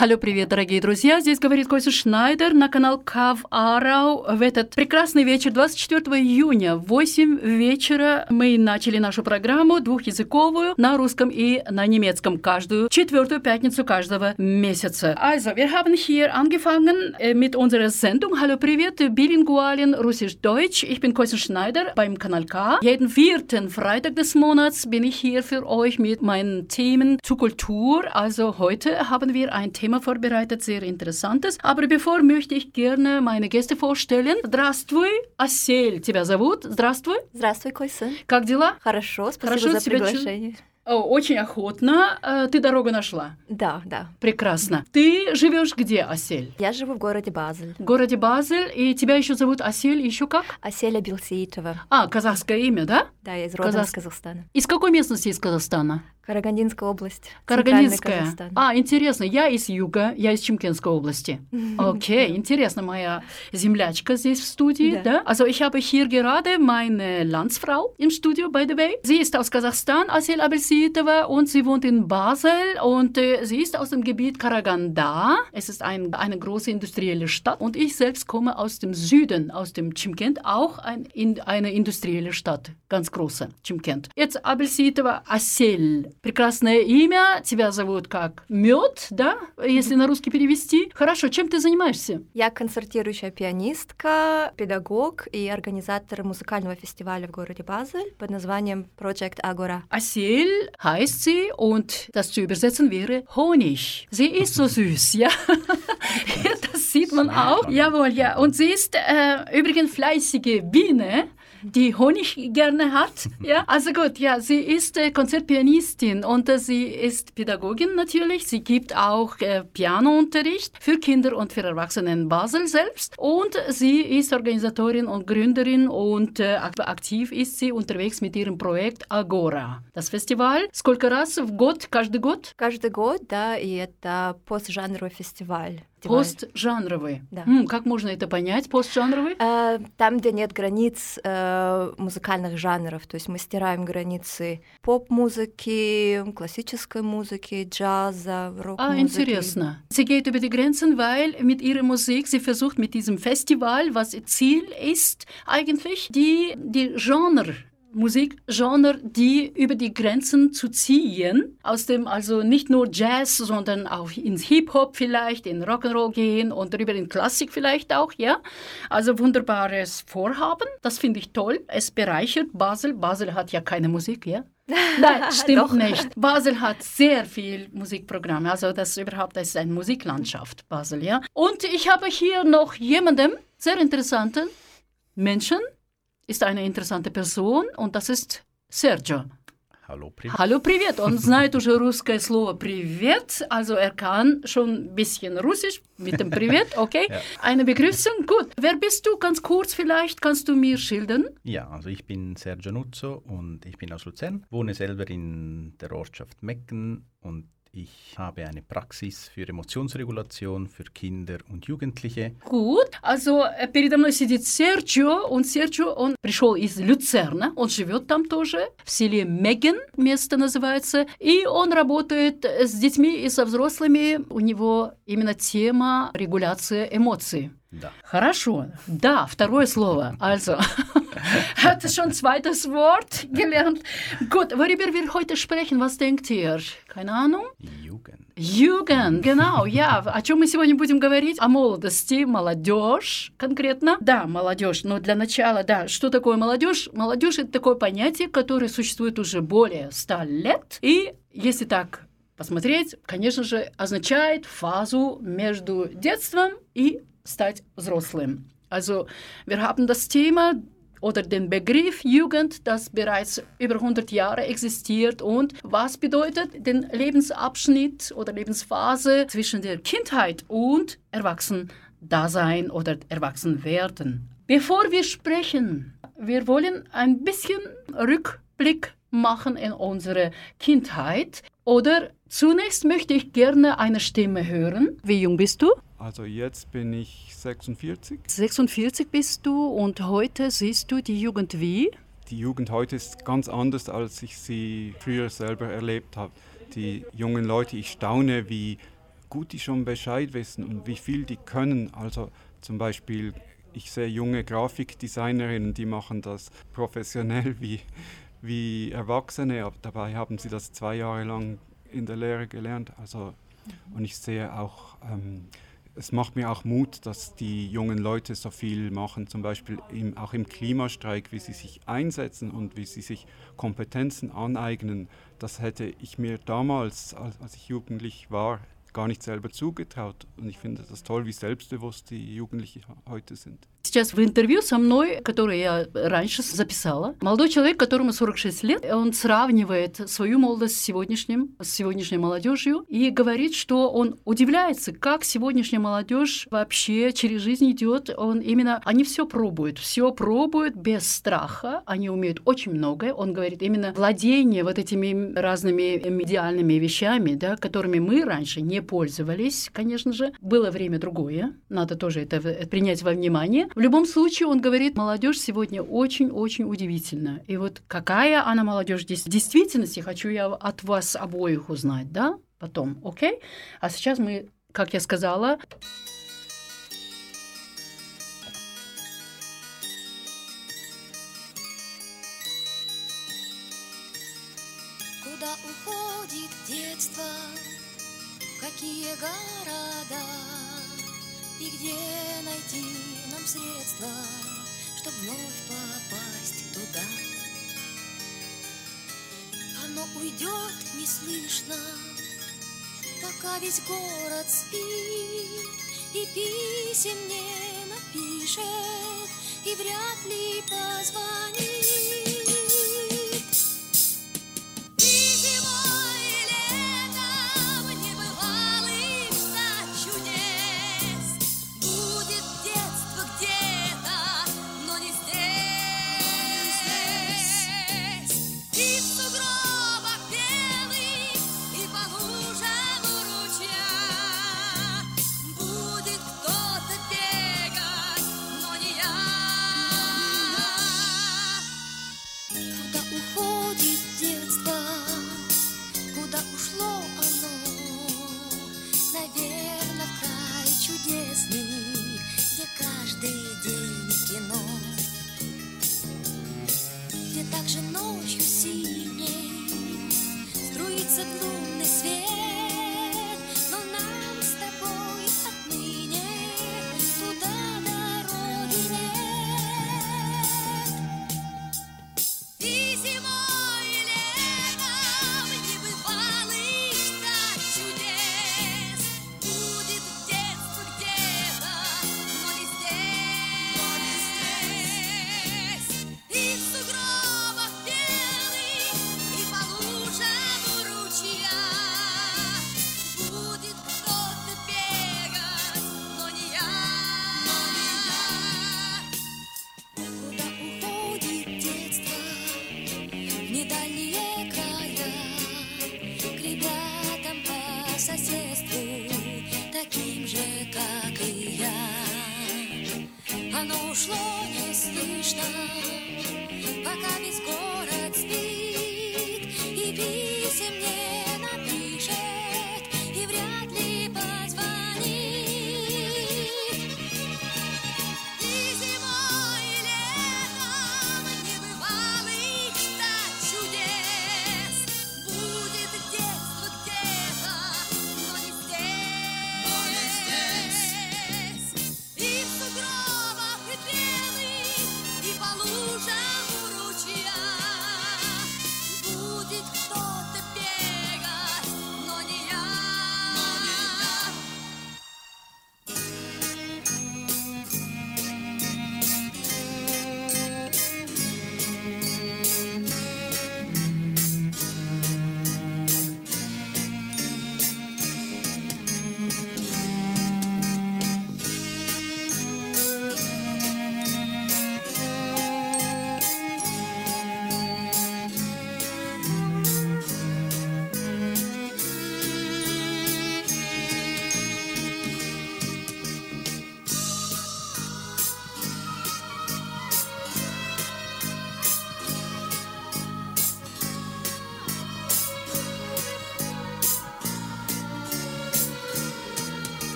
Алло, привет, дорогие друзья! Здесь говорит Костя Шнайдер на канал Кав Арау. В этот прекрасный вечер, 24 июня, в 8 вечера, мы начали нашу программу двухязыковую на русском и на немецком каждую четвертую пятницу каждого месяца. Also, wir haben hier angefangen äh, mit unserer Sendung. Hallo, привет, bilingualen Russisch-Deutsch. Ich bin Kostja Schneider beim Kanal K. Jeden vierten Freitag des Monats bin ich hier für euch mit meinen Themen zur Kultur. Also heute haben wir ein Thema vorbereitet, sehr interessantes. Aber bevor möchte ich gerne meine Gäste vorstellen. Здравствуй, Асель тебя зовут. Здравствуй. Здравствуй, Койса. Как дела? Хорошо, спасибо Хорошо за чу- приглашение. О, очень охотно. Э, Ты дорогу нашла. Да, да. Прекрасно. Ты живешь где, Асель? Я живу в городе Базель. В городе Базель, и тебя еще зовут Асель, еще как? Аселя Билсеитова. А, казахское имя, да? Да, я из родом Казах- из Казахстана. Из какой местности из Казахстана? Карагандинская область. Карагандинская. А, интересно. Я из юга, я из Чемкенской области. Окей, интересно, моя землячка здесь в студии, Да. Also ich habe hier gerade meine Landsfrau im Studio, by the way. Sie ist aus Kasachstan, Asil Abelsitova, und sie wohnt in Basel und äh, sie ist aus dem Gebiet Karaganda. Es ist ein, eine große industrielle Stadt und ich selbst komme aus dem Süden, aus dem Chimkent, auch ein, in, eine industrielle Stadt, ganz große, Chimkent. Jetzt Abelsitova Asil. Прекрасное имя, тебя зовут как Мед, да, если на русский перевести. Хорошо, чем ты занимаешься? Я концертирующая пианистка, педагог и организатор музыкального фестиваля в городе Базель под названием Project Agora. Heißt sie und das zu übersetzen wäre Honig. Sie ist so süß, ja. das sieht man auch. Jawohl, ja. Und sie ist äh, übrigens fleißige Biene die Honig gerne hat. Ja, also gut, ja, sie ist äh, Konzertpianistin und äh, sie ist Pädagogin natürlich. Sie gibt auch äh, Pianounterricht für Kinder und für Erwachsene in Basel selbst. Und sie ist Organisatorin und Gründerin und äh, ak- aktiv ist sie unterwegs mit ihrem Projekt Agora. Das Festival сколько раз в год, каждый год? Каждый год, да, и это постжанровый фестиваль. Постжанровый. Да. М, как можно это понять, постжанровый? Э, Там, где нет границ э, музыкальных жанров, то есть мы стираем границы поп-музыки, классической музыки, джаза, Ah, рок-музыки. interessant. Sie geht über die Grenzen, weil mit ihrer Musik, sie versucht mit diesem Festival, was ihr Ziel ist, eigentlich die, die Genre, Musikgenre, die über die Grenzen zu ziehen, aus dem also nicht nur Jazz, sondern auch ins Hip-Hop vielleicht, in Rock'n'Roll gehen und darüber in Klassik vielleicht auch, ja. Also wunderbares Vorhaben, das finde ich toll. Es bereichert Basel. Basel hat ja keine Musik, ja. Nein, stimmt nicht. Basel hat sehr viel Musikprogramme. Also das überhaupt das ist eine Musiklandschaft, Basel, ja. Und ich habe hier noch jemanden, sehr interessanten Menschen, ist eine interessante Person und das ist Sergio. Hallo, Привет. Hallo, привет. Он знает уже русское слово «привет», also er kann schon ein bisschen Russisch mit dem «привет», okay? Ja. Eine Begrüßung, gut. Wer bist du? Ganz kurz vielleicht, kannst du mir schildern? Ja, also ich bin Sergio Nuzzo und ich bin aus Luzern, wohne selber in der Ortschaft Mecken und ich habe eine Praxis für Emotionsregulation für Kinder und Jugendliche. Gut, also э, передо мной сидит Серджио, он Серджио, он пришел из Люцерна, он живет там тоже, в селе Меген, место называется, и он работает с детьми и со взрослыми, у него именно тема регуляция эмоций. Da. Хорошо. Да, второе слово. Also, hat schon zweites Wort gelernt. Gut, worüber wir heute sprechen, was denkt ihr? Keine Ahnung? Jugend. Юген, genau, ja. О чем мы сегодня будем говорить? О молодости, молодежь конкретно. Да, молодежь. Но для начала, да, что такое молодежь? Молодежь это такое понятие, которое существует уже более ста лет. И если так посмотреть, конечно же, означает фазу между детством и стать взрослым. Also, wir haben das Thema oder den Begriff Jugend, das bereits über 100 Jahre existiert. Und was bedeutet den Lebensabschnitt oder Lebensphase zwischen der Kindheit und Erwachsendasein oder Erwachsenwerden? Bevor wir sprechen, wir wollen ein bisschen Rückblick machen in unserer Kindheit. Oder zunächst möchte ich gerne eine Stimme hören. Wie jung bist du? Also jetzt bin ich 46. 46 bist du und heute siehst du die Jugend wie? Die Jugend heute ist ganz anders, als ich sie früher selber erlebt habe. Die jungen Leute, ich staune, wie gut die schon Bescheid wissen und wie viel die können. Also zum Beispiel, ich sehe junge Grafikdesignerinnen, die machen das professionell wie, wie Erwachsene, aber dabei haben sie das zwei Jahre lang in der Lehre gelernt. Also, und ich sehe auch, ähm, es macht mir auch Mut, dass die jungen Leute so viel machen, zum Beispiel im, auch im Klimastreik, wie sie sich einsetzen und wie sie sich Kompetenzen aneignen. Das hätte ich mir damals, als, als ich jugendlich war, gar nicht selber zugetraut. Und ich finde das toll, wie selbstbewusst die Jugendlichen heute sind. Сейчас в интервью со мной, которое я раньше записала, молодой человек, которому 46 лет, он сравнивает свою молодость с сегодняшним, с сегодняшней молодежью и говорит, что он удивляется, как сегодняшняя молодежь вообще через жизнь идет. Он именно, они все пробуют, все пробуют без страха, они умеют очень многое. Он говорит именно владение вот этими разными медиальными вещами, да, которыми мы раньше не пользовались, конечно же. Было время другое, надо тоже это принять во внимание. В любом случае, он говорит, молодежь сегодня очень-очень удивительна. И вот какая она молодежь здесь в действительности, хочу я от вас обоих узнать, да, потом, окей? А сейчас мы, как я сказала, Куда уходит детство, какие города и где найти нам средства, чтобы вновь попасть туда. Оно уйдет неслышно, пока весь город спит, и писем не напишет, и вряд ли позвонит.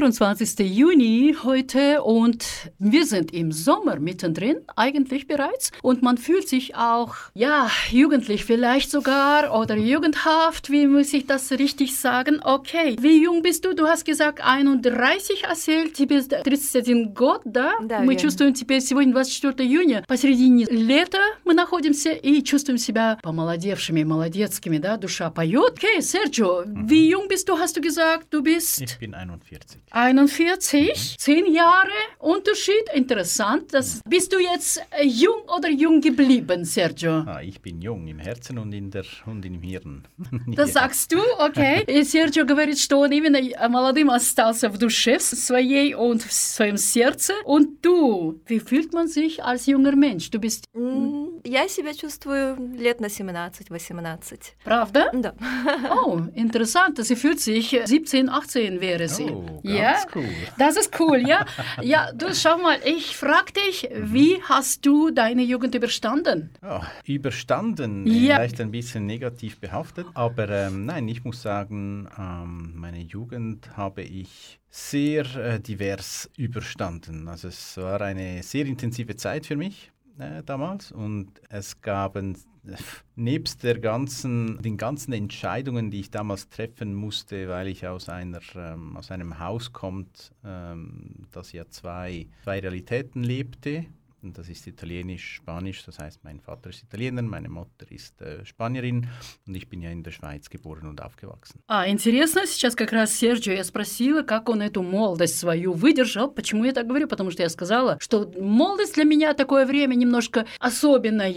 24. Juni heute und wir sind im Sommer mittendrin, eigentlich bereits. Und man fühlt sich auch, ja, jugendlich vielleicht sogar oder jugendhaft, wie muss ich das richtig sagen? Okay, wie jung bist du? Du hast gesagt 31 erzählt, тебе 31 год, да? Да, Мы верно. чувствуем теперь сегодня 24 июня, посередине лета мы находимся и чувствуем себя помолодевшими, молодецкими, да, душа поет. Okay, Sergio, wie jung bist du, hast du gesagt? Du bist... Ich bin 41. 41, 10 Jahre Unterschied, interessant. Das, bist du jetzt äh, jung oder jung geblieben, Sergio? Ah, ich bin jung im Herzen und, in der, und im Hirn. Das sagst du, окей. И Серджио говорит, что он именно э, молодым остался в душе в своей und в своем сердце. Und du, wie fühlt man sich als junger Mensch? Du bist, М, Я себя чувствую лет на 17-18. правда? Да. Oh, interessant. Sie fühlt sich äh, 17, 18 wäre sie. Oh, ganz ja, cool. das ist cool, ja. Ja, du schau mal, ich frag dich, wie hast du deine Jugend überstanden? Ja, überstanden, Ja. vielleicht ein bisschen negativ behaftet, aber ähm, nein, ich muss sagen, ähm, meine Jugend habe ich sehr äh, divers überstanden. Also es war eine sehr intensive Zeit für mich äh, damals. Und es gaben äh, nebst der ganzen, den ganzen Entscheidungen, die ich damals treffen musste, weil ich aus, einer, ähm, aus einem Haus kommt, ähm, das ja zwei, zwei Realitäten lebte, und das ist Italienisch, Spanisch, das heißt, mein Vater ist Italiener, meine Mutter ist äh, Spanierin und ich bin ja in der Schweiz geboren und aufgewachsen. А, интересно, сейчас как раз Серджио я спросила, как он эту молодость свою выдержал. Почему я так говорю? Потому что я сказала, что молодость для меня такое время немножко особенное.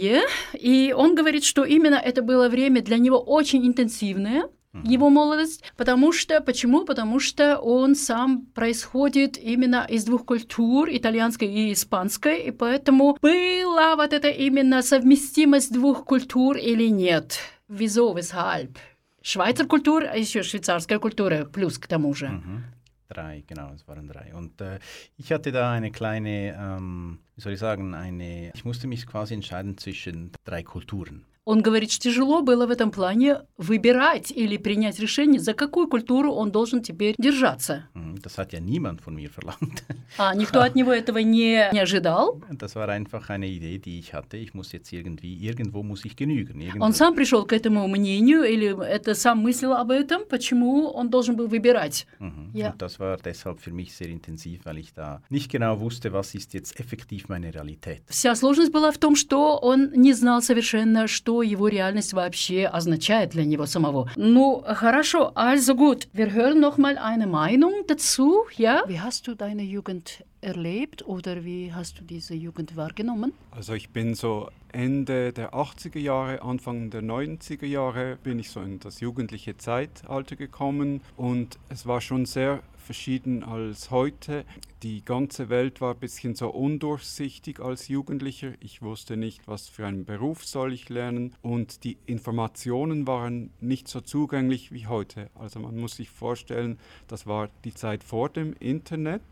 И он говорит, что именно это было время для него очень интенсивное, его молодость, потому что, почему? Потому что он сам происходит именно из двух культур, итальянской и испанской, и поэтому была вот эта именно совместимость двух культур или нет. Wieso, weshalb? Schweizer Kultur, а еще швейцарская культура, плюс к тому же. Mhm. Drei, genau, es waren drei. Und äh, ich hatte da eine kleine, ähm, wie soll ich sagen, eine, ich musste mich quasi entscheiden zwischen drei Kulturen. Он говорит, что тяжело было в этом плане выбирать или принять решение, за какую культуру он должен теперь держаться. Das hat ja niemand von mir verlangt. А никто от него этого не, не ожидал. Das war einfach eine Idee, die ich hatte. Ich muss jetzt irgendwie, irgendwo muss ich genügen. Irgendwo. Он сам пришел к этому мнению, или это сам мыслил об этом, почему он должен был выбирать. Mhm. Ja. Und das war deshalb für mich sehr intensiv, weil ich da nicht genau wusste, was ist jetzt effektiv meine Realität. Вся сложность была в том, что он не знал совершенно, что его реальность вообще означает для него самого. Ну, хорошо, also gut. Wir hören noch mal eine Meinung dazu, ja? Wie hast du deine Jugend erlebt oder wie hast du diese Jugend wahrgenommen? Also ich bin so Ende der 80er Jahre, Anfang der 90er Jahre bin ich so in das jugendliche Zeitalter gekommen und es war schon sehr verschieden als heute. Die ganze Welt war ein bisschen so undurchsichtig als Jugendlicher. Ich wusste nicht, was für einen Beruf soll ich lernen und die Informationen waren nicht so zugänglich wie heute. Also man muss sich vorstellen, das war die Zeit vor dem Internet.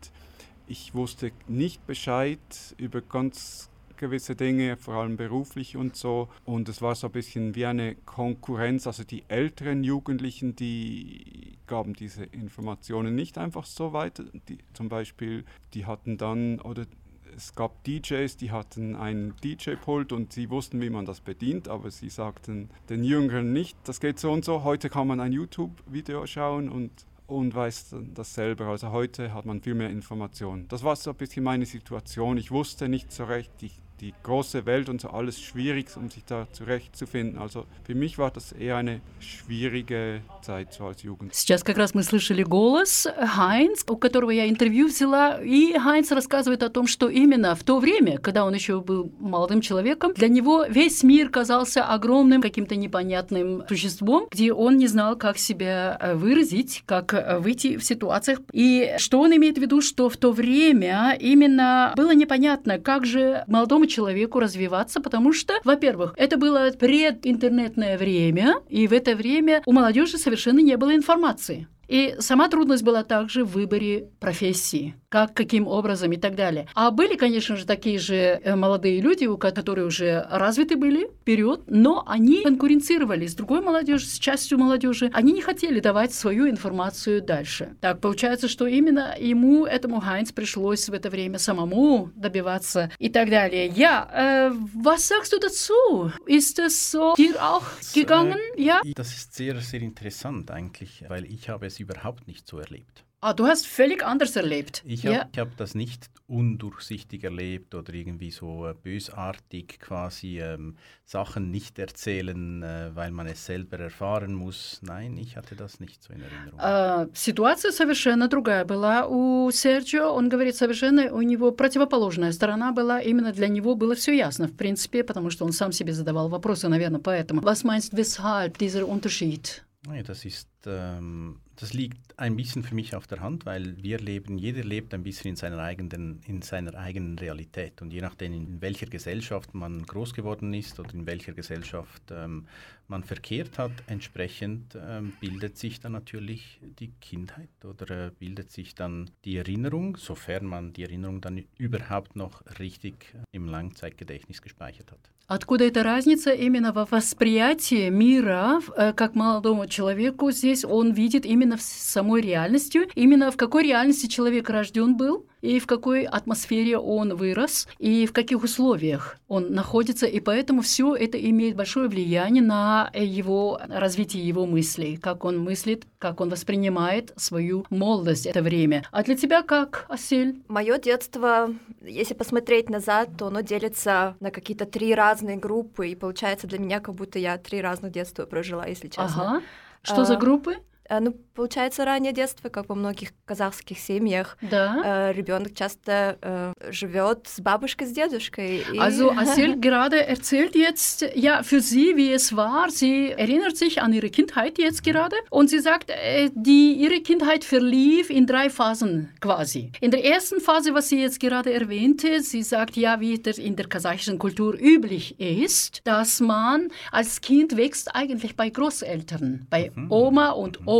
Ich wusste nicht Bescheid über ganz gewisse Dinge, vor allem beruflich und so. Und es war so ein bisschen wie eine Konkurrenz. Also die älteren Jugendlichen, die gaben diese Informationen nicht einfach so weiter. Die, zum Beispiel, die hatten dann, oder es gab DJs, die hatten ein DJ-Pult und sie wussten, wie man das bedient, aber sie sagten den Jüngeren nicht, das geht so und so. Heute kann man ein YouTube-Video schauen und und weiß das selber. Also heute hat man viel mehr Informationen. Das war so ein bisschen meine Situation. Ich wusste nicht so recht, die, die große Welt und so alles schwierig, um sich da zurechtzufinden. Also für mich war das eher eine schwierige Zeit so als Jugend. Сейчас как раз мы слышали голос Хайнц, у которого я интервью взяла, и Хайнц рассказывает о том, что именно в то время, когда он еще был молодым человеком, для него весь мир казался огромным каким-то непонятным существом, где он не знал, как себя э, выразить, как э, выйти в ситуациях. И что он имеет в виду, что в то время именно было непонятно, как же молодому человеку развиваться, потому что, во-первых, это было прединтернетное время, и в это время у молодежи совершенно не было информации. И сама трудность была также в выборе профессии, как, каким образом и так далее. А были, конечно же, такие же э, молодые люди, у которые уже развиты были вперед, но они конкуренцировали с другой молодежью, с частью молодежи. Они не хотели давать свою информацию дальше. Так получается, что именно ему, этому Хайнц, пришлось в это время самому добиваться и так далее. Äh, was sagst du dazu? Ist es so dir auch gegangen? Ja? Das ist sehr, sehr interessant eigentlich, weil ich habe es überhaupt nicht so erlebt. Ah, du hast völlig anders erlebt. Ich habe hab das nicht undurchsichtig erlebt oder irgendwie so äh, bösartig quasi ähm, Sachen nicht erzählen, äh, weil man es selber erfahren muss. Nein, ich hatte das nicht so in Erinnerung. А, ситуация совершенно другая была у Серджио. Он говорит, совершенно у него противоположная сторона была. Именно для него было все ясно, в принципе, потому что он сам себе задавал вопросы, наверное, поэтому. Was meinst weshalb dieser Unterschied? Nee, das ist, ähm, das liegt ein bisschen für mich auf der Hand, weil wir leben, jeder lebt ein bisschen in seiner eigenen, in seiner eigenen Realität. Und je nachdem, in welcher Gesellschaft man groß geworden ist oder in welcher Gesellschaft ähm, man verkehrt hat, entsprechend ähm, bildet sich dann natürlich die Kindheit oder äh, bildet sich dann die Erinnerung, sofern man die Erinnerung dann überhaupt noch richtig im Langzeitgedächtnis gespeichert hat. Откуда эта разница именно во восприятии мира, э, как молодому человеку здесь он видит именно в самой реальностью, именно в какой реальности человек рожден был, и в какой атмосфере он вырос, и в каких условиях он находится, и поэтому все это имеет большое влияние на его развитие его мыслей, как он мыслит, как он воспринимает свою молодость, это время. А для тебя как, Асель? Мое детство, если посмотреть назад, то оно делится на какие-то три разные группы, и получается для меня, как будто я три разных детства прожила, если честно. Ага. Что за группы? Ну, получается, раннее детство, как во многих казахских семьях, да. äh, ребенок часто äh, живет с бабушкой, с дедушкой. Also Asil gerade erzählt jetzt, ja, für sie, wie es war. Sie erinnert sich an ihre Kindheit jetzt gerade und sie sagt, äh, die, ihre Kindheit verlief in drei Phasen quasi. In der ersten Phase, was sie jetzt gerade erwähnte, sie sagt, ja, wie das in der kasachischen Kultur üblich ist, dass man als Kind wächst eigentlich bei Großeltern, bei Oma und Opa.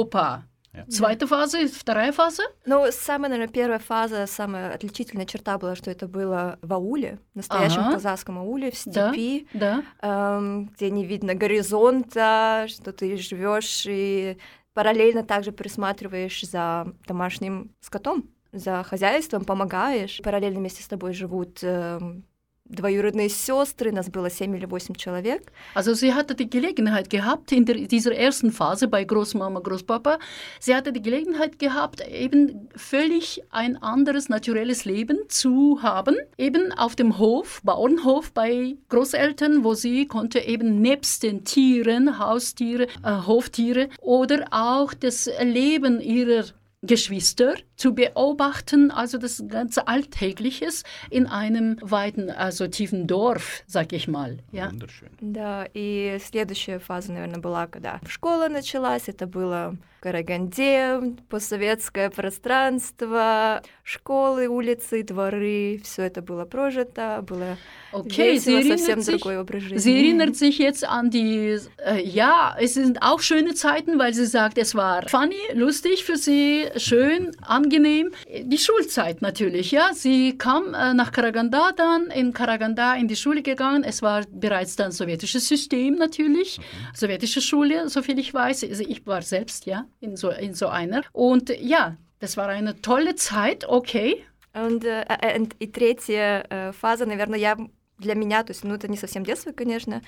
Ja. Zweite фаза, вторая фаза? Ну, самая, наверное, первая фаза, самая отличительная черта была, что это было в ауле, в настоящем Ага. казахском ауле, в степи, Да. эм, где не видно горизонта, что ты живешь и параллельно также присматриваешь за домашним скотом, за хозяйством, помогаешь. Параллельно вместе с тобой живут эм, двоюродные сестры, нас было семь или восемь человек. Also sie hatte die Gelegenheit gehabt, in der, dieser ersten Phase bei Großmama, Großpapa, sie hatte die Gelegenheit gehabt, eben völlig ein anderes naturelles Leben zu haben. Eben auf dem Hof, Bauernhof bei Großeltern, wo sie konnte eben nebst den Tieren, Haustiere, äh, Hoftiere oder auch das Leben ihrer Geschwister zu beobachten, also das ganze Alltägliches in einem weiten, also tiefen Dorf, sag ich mal. Ja. Wunderschön. Да, и следующая фаза, наверное, была, когда школа началась, это было в Караганде, постсоветское пространство, школы, улицы, дворы, все это было прожито, было Okay, sie весело, совсем erinnert, sich, другой образ жизни. sie erinnert sich jetzt an die, äh, ja, es sind auch schöne Zeiten, weil sie sagt, es war funny, lustig für sie, schön, angenehm. Die Schulzeit natürlich, ja. Sie kam äh, nach Karaganda dann, in Karaganda in die Schule gegangen. Es war bereits dann sowjetisches System natürlich, sowjetische Schule, soviel ich weiß. Also ich war selbst, ja, in so, in so einer. Und ja, das war eine tolle Zeit, okay. And, э, э, and- и третья э, фаза, наверное, я для меня, то есть, ну, это не совсем детство, конечно,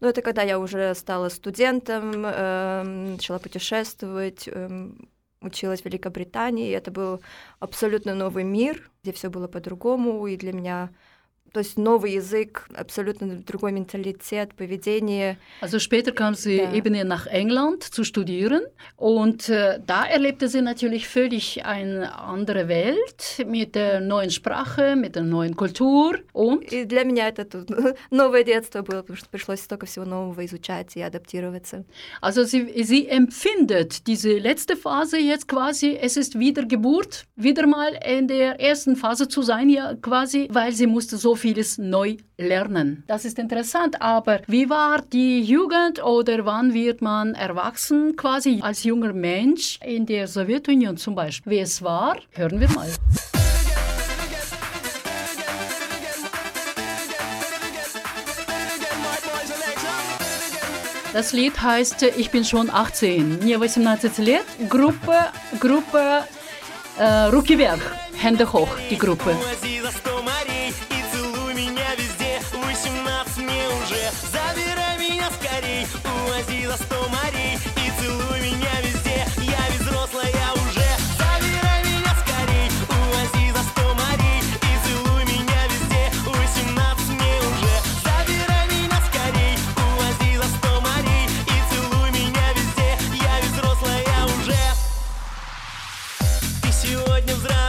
но это когда я уже стала студентом, эм, начала путешествовать, эм, училась в Великобритании, это был абсолютно новый мир, где все было по-другому, и для меня, то есть новый язык, абсолютно другой менталитет, поведение. Also später kam sie Ja. eben nach England zu studieren und äh, da erlebte sie natürlich völlig eine andere Welt mit der neuen Sprache, mit der neuen Kultur und И для меня это тут новое детство было, потому что пришлось столько всего нового изучать и адаптироваться. also sie, sie empfindet diese letzte Phase jetzt quasi, es ist wieder Geburt, wieder mal in der ersten Phase zu sein, ja quasi, weil sie musste so vieles neu lernen. Das ist interessant, aber wie war die Jugend oder wann wird man erwachsen, quasi als junger Mensch in der Sowjetunion zum Beispiel? Wie es war, hören wir mal. Das Lied heißt Ich bin schon 18, mir 18 Lied, Gruppe, Gruppe äh, Rucki Hände hoch, die Gruppe. сегодня взрослый.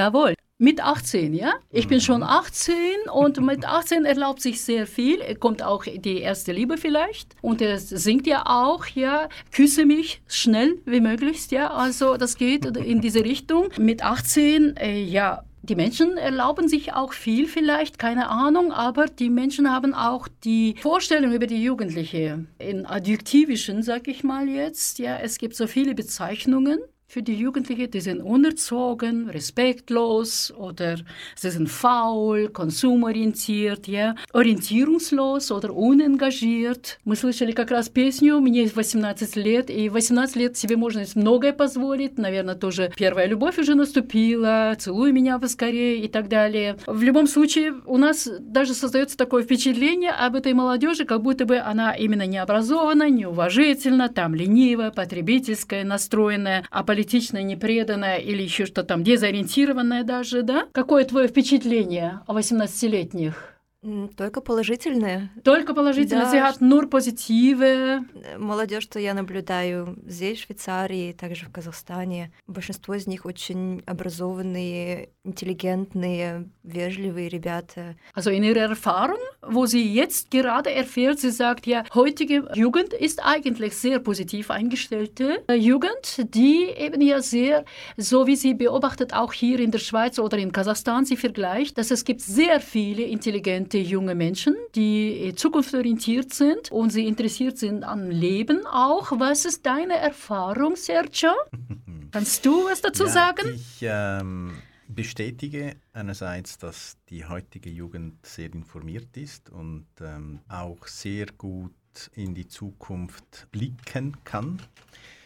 Jawohl. Mit 18, ja? Ich bin mhm. schon 18 und mit 18 erlaubt sich sehr viel. Kommt auch die erste Liebe vielleicht. Und er singt ja auch, ja, küsse mich schnell wie möglich, ja? Also das geht in diese Richtung. Mit 18, äh, ja, die Menschen erlauben sich auch viel vielleicht, keine Ahnung, aber die Menschen haben auch die Vorstellung über die Jugendliche in adjektivischen, sag ich mal jetzt. Ja, es gibt so viele Bezeichnungen für die Jugendlichen, die sind unerzogen, respektlos oder sie sind faul, konsumorientiert, ja, ориентирungslos oder unengagiert. Мы слышали как раз песню «Мне 18 лет», и 18 лет себе можно многое позволить, наверное, тоже первая любовь уже наступила, «Целуй меня поскорее» и так далее. В любом случае, у нас даже создается такое впечатление об этой молодежи, как будто бы она именно необразована, неуважительна, там ленивая, потребительская, настроенная, аполитичная, непреданная или еще что там, дезориентированная даже, да? Какое твое впечатление о 18-летних? М, Только положительные. Только положительно. Да, Sie hat nur positive. Э, Молодежь, что я наблюдаю здесь, в Швейцарии, также в Казахстане, большинство из них очень образованные, интеллигентные, вежливые ребята. Also in ihrer Erfahrung, wo sie jetzt gerade erfährt, sie sagt ja, heutige Jugend ist eigentlich sehr positiv eingestellte äh, Jugend, die eben ja sehr, so wie sie beobachtet, auch hier in der Schweiz oder in Kasachstan, sie vergleicht, dass es gibt sehr viele intelligente junge Menschen, die äh, zukunftsorientiert sind und sie interessiert sind am Leben auch. Was ist deine Erfahrung, Sergio? Kannst du was dazu ja, sagen? Ich ähm, bestätige einerseits, dass die heutige Jugend sehr informiert ist und ähm, auch sehr gut in die Zukunft blicken kann.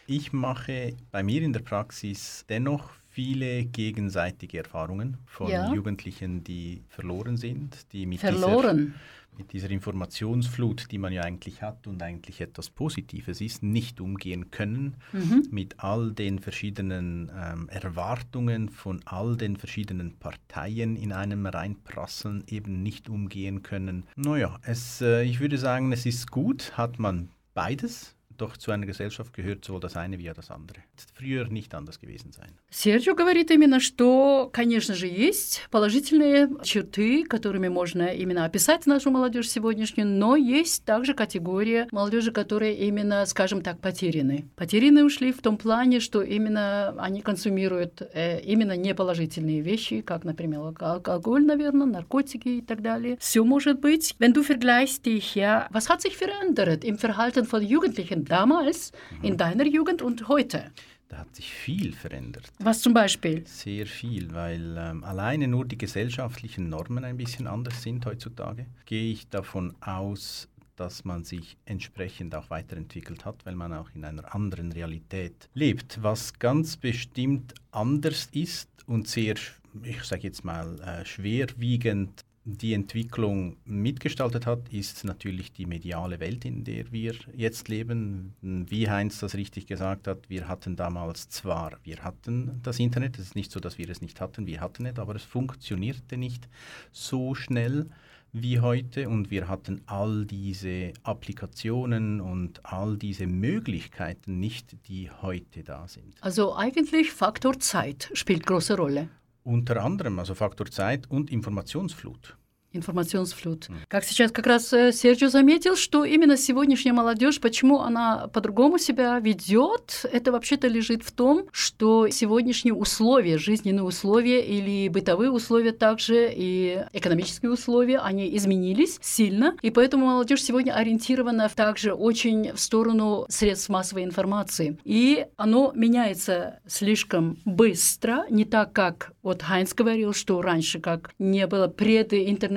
Ich mache bei mir in der Praxis dennoch viele gegenseitige Erfahrungen von Ja. Jugendlichen, die verloren sind, die mit dieser Verloren. mit dieser Informationsflut, die man ja eigentlich hat und eigentlich etwas Positives ist, nicht umgehen können, Mhm. mit all den verschiedenen ähm, Erwartungen von all den verschiedenen Parteien in einem reinprasseln, eben nicht umgehen können. Naja, es, äh, ich würde sagen, es ist gut, hat man beides. Doch zu einer Gesellschaft gehört sowohl das eine wie das andere. Früher nicht anders gewesen sein. Серджио говорит именно, что, конечно же, есть положительные черты, которыми можно именно описать нашу молодежь сегодняшнюю, но есть также категория молодежи, которые именно, скажем так, потеряны. Потеряны ушли в том плане, что именно они консумируют э, именно неположительные вещи, как, например, алко- алкоголь, наверное, наркотики и так далее. Все может быть. Wenn du vergleichst dich, ja, was hat sich verändert im Verhalten von Jugendlichen damals, in deiner Jugend und heute? Da hat sich viel verändert. Was zum Beispiel? Sehr viel, weil ähm, alleine nur die gesellschaftlichen Normen ein bisschen anders sind heutzutage. Gehe ich davon aus, dass man sich entsprechend auch weiterentwickelt hat, weil man auch in einer anderen Realität lebt. Was ganz bestimmt anders ist und sehr, ich sage jetzt mal, äh, schwerwiegend die Entwicklung mitgestaltet hat, ist natürlich die mediale Welt, in der wir jetzt leben. Wie Heinz das richtig gesagt hat, wir hatten damals zwar, wir hatten das Internet, es ist nicht so, dass wir es nicht hatten, wir hatten es, aber es funktionierte nicht so schnell wie heute und wir hatten all diese Applikationen und all diese Möglichkeiten nicht, die heute da sind. Also eigentlich Faktor Zeit spielt große Rolle. Unter anderem also Faktor Zeit und Informationsflut. Информационсфлют. Как сейчас как раз э, Серджио заметил, что именно сегодняшняя молодежь, почему она по-другому себя ведет, это вообще-то лежит в том, что сегодняшние условия, жизненные условия или бытовые условия также и экономические условия, они изменились сильно, и поэтому молодежь сегодня ориентирована также очень в сторону средств массовой информации. И оно меняется слишком быстро, не так, как вот Хайнц говорил, что раньше, как не было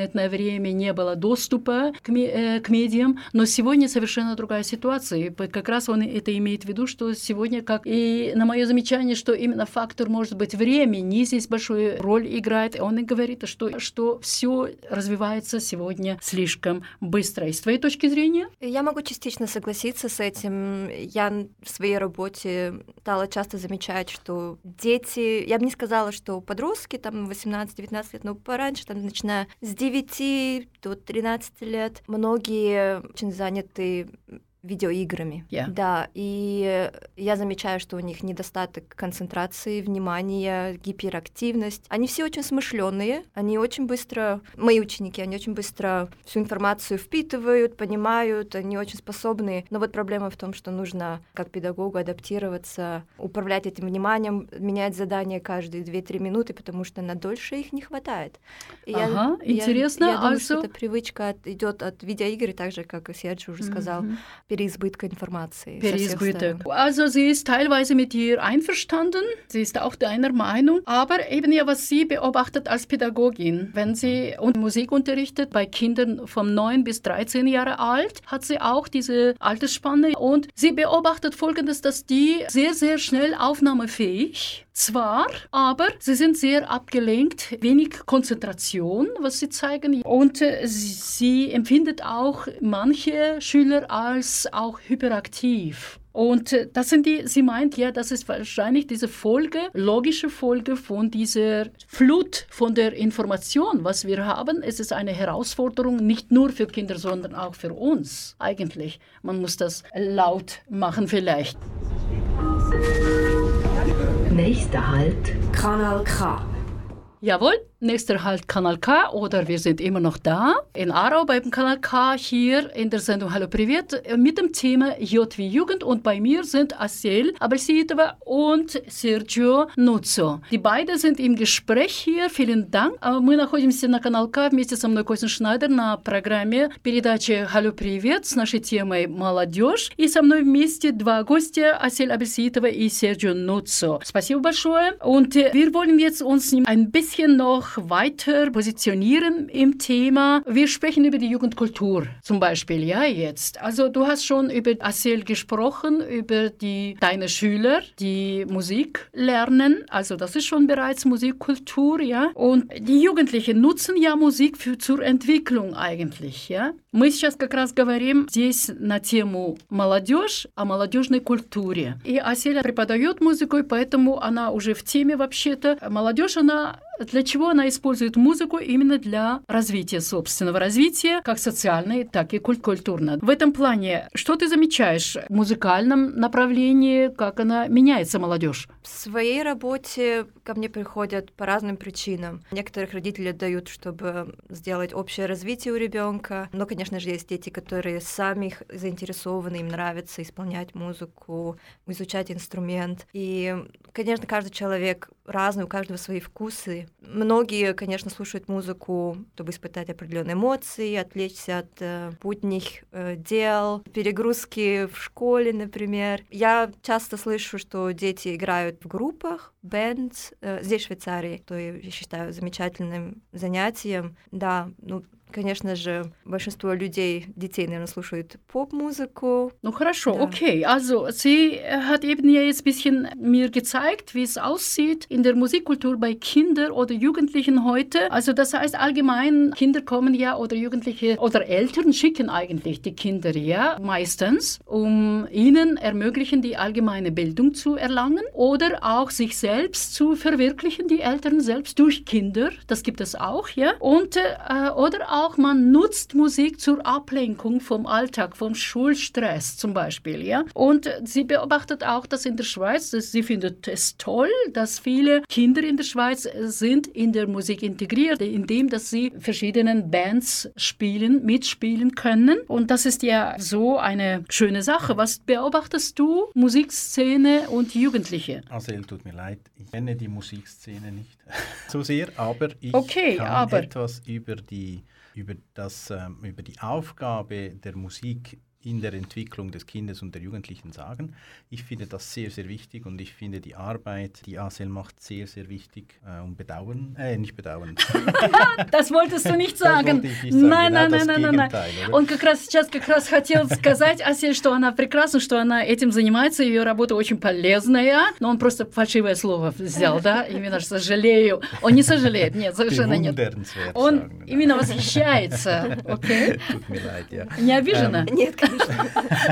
прединтернетное время, не было доступа к, э, к медиям, но сегодня совершенно другая ситуация. И как раз он это имеет в виду, что сегодня, как и на мое замечание, что именно фактор, может быть, времени здесь большую роль играет, он и говорит, что, что все развивается сегодня слишком быстро. И с твоей точки зрения? Я могу частично согласиться с этим. Я в своей работе стала часто замечать, что дети, я бы не сказала, что подростки, там 18-19 лет, но пораньше, там, начиная с 9 до 13 лет, многие очень заняты видеоиграми. Yeah. Да, и я замечаю, что у них недостаток концентрации, внимания, гиперактивность. Они все очень смышленые, они очень быстро, мои ученики, они очень быстро всю информацию впитывают, понимают, они очень способны. Но вот проблема в том, что нужно как педагогу адаптироваться, управлять этим вниманием, менять задания каждые 2-3 минуты, потому что на дольше их не хватает. И Ага, я, интересно. Я, я думаю, что Also- эта привычка идет от видеоигр, так же, как и Серджи уже сказал Мгм. переизбытка информации. со всех Переизбыток. сторон. Also sie ist teilweise mit dir einverstanden, sie ist auch deiner Meinung, aber eben ja, was sie beobachtet als Pädagogin, wenn sie und Musik unterrichtet bei Kindern von 9 bis 13 Jahre alt, hat sie auch diese Altersspanne und sie beobachtet folgendes, dass die sehr, sehr schnell aufnahmefähig zwar, aber sie sind sehr abgelenkt, wenig Konzentration, was sie zeigen. Und äh, sie, empfindet auch manche Schüler als auch hyperaktiv. Und äh, das sind die, sie meint ja, das ist wahrscheinlich diese Folge, logische Folge von dieser Flut von der Information, was wir haben. Es ist eine Herausforderung, nicht nur für Kinder, sondern auch für uns eigentlich. Man muss das laut machen vielleicht. Nächster Halt, Kanal K. Jawohl, nächster Halt Kanal K oder wir sind immer noch da in Aarau beim Kanal K hier in der Sendung Hallo Privet äh, mit dem Thema J wie Jugend und bei mir sind Asiel Abelsitova und Sergio Nuzzo. Die beiden sind im Gespräch hier. Vielen Dank. А Мы находимся на канал К вместе со мной Костин Шнайдер на программе передачи Hallo Привет с нашей темой «Молодежь». И со мной вместе два гостя, Асель Абельситова и Серджио Нуццо. Спасибо большое. Und äh, wir wollen jetzt uns ein bisschen noch weiter positionieren im Thema. Wir sprechen über die Jugendkultur zum Beispiel, ja, jetzt. Also du hast schon über Asil gesprochen, über die, deine Schüler, die Musik lernen. Also das ist schon bereits Musikkultur, ja. Und die Jugendlichen nutzen ja Musik für, zur Entwicklung eigentlich, ja. Мы сейчас как раз говорим здесь на тему молодежь, о молодежной культуре. И Аселя преподает музыку, и поэтому она уже в теме вообще-то. Молодежь, она для чего она использует музыку? Именно для развития собственного развития, как социальной, так и куль- культурно. В этом плане, что ты замечаешь в музыкальном направлении, как она меняется молодежь? В своей работе ко мне приходят по разным причинам. Некоторых родители дают, чтобы сделать общее развитие у ребенка. Но, конечно же, есть дети, которые сами заинтересованы, им нравится исполнять музыку, изучать инструмент. И, конечно, каждый человек разный, у каждого свои вкусы. Многие, конечно, слушают музыку, чтобы испытать определенные эмоции, отвлечься от э, будних э, дел, перегрузки в школе, например. Я часто слышу, что дети играют в группах, бенд, э, здесь в Швейцарии, что я считаю замечательным занятием. Да, ну, конечно же, большинство людей, детей, наверное, слушают поп-музыку. Ну хорошо, Да. okay. Also sie hat eben ja jetzt ein bisschen mir gezeigt, wie es aussieht in der Musikkultur bei Kindern oder Jugendlichen heute. Also das heißt allgemein, Kinder kommen ja oder Jugendliche oder Eltern schicken eigentlich die Kinder ja meistens, um ihnen ermöglichen, die allgemeine Bildung zu erlangen oder auch sich selbst zu verwirklichen, die Eltern selbst durch Kinder. Das gibt es auch, ja. Und äh, oder auch man nutzt Musik zur Ablenkung vom Alltag, vom Schulstress zum Beispiel, ja. Und sie beobachtet auch, dass in der Schweiz, dass sie findet es toll, dass viele Kinder in der Schweiz äh, sind in der Musik integriert, indem dass sie verschiedenen Bands spielen, mitspielen können. Und das ist ja so eine schöne Sache. Was beobachtest du, Musikszene und Jugendliche? Asel, tut mir leid, ich kenne die Musikszene nicht so sehr, aber ich Okay, kann aber- etwas über die, über, das, ähm, über die Aufgabe der Musik in der Entwicklung des Kindes und der Jugendlichen sagen. Ich finde das sehr, sehr wichtig und ich finde die Arbeit, die Asel macht, sehr, sehr wichtig äh, und bedauern, äh, nicht bedauern. Das wolltest du nicht Das sagen. wollte ich nicht sagen. Nein, Genau nein, das nein, nein, nein. Gegenteil, oder? Он как раз сейчас как раз хотел сказать Асе, что она прекрасна, что она этим занимается, ее работа очень полезная, но он просто фальшивое слово взял, да, именно сожалею. Он не сожалеет, нет, совершенно нет. Bewundernswert Он sagen, именно восхищается, окей? Tut mir leid, ja. Не обижена? Нет, конечно.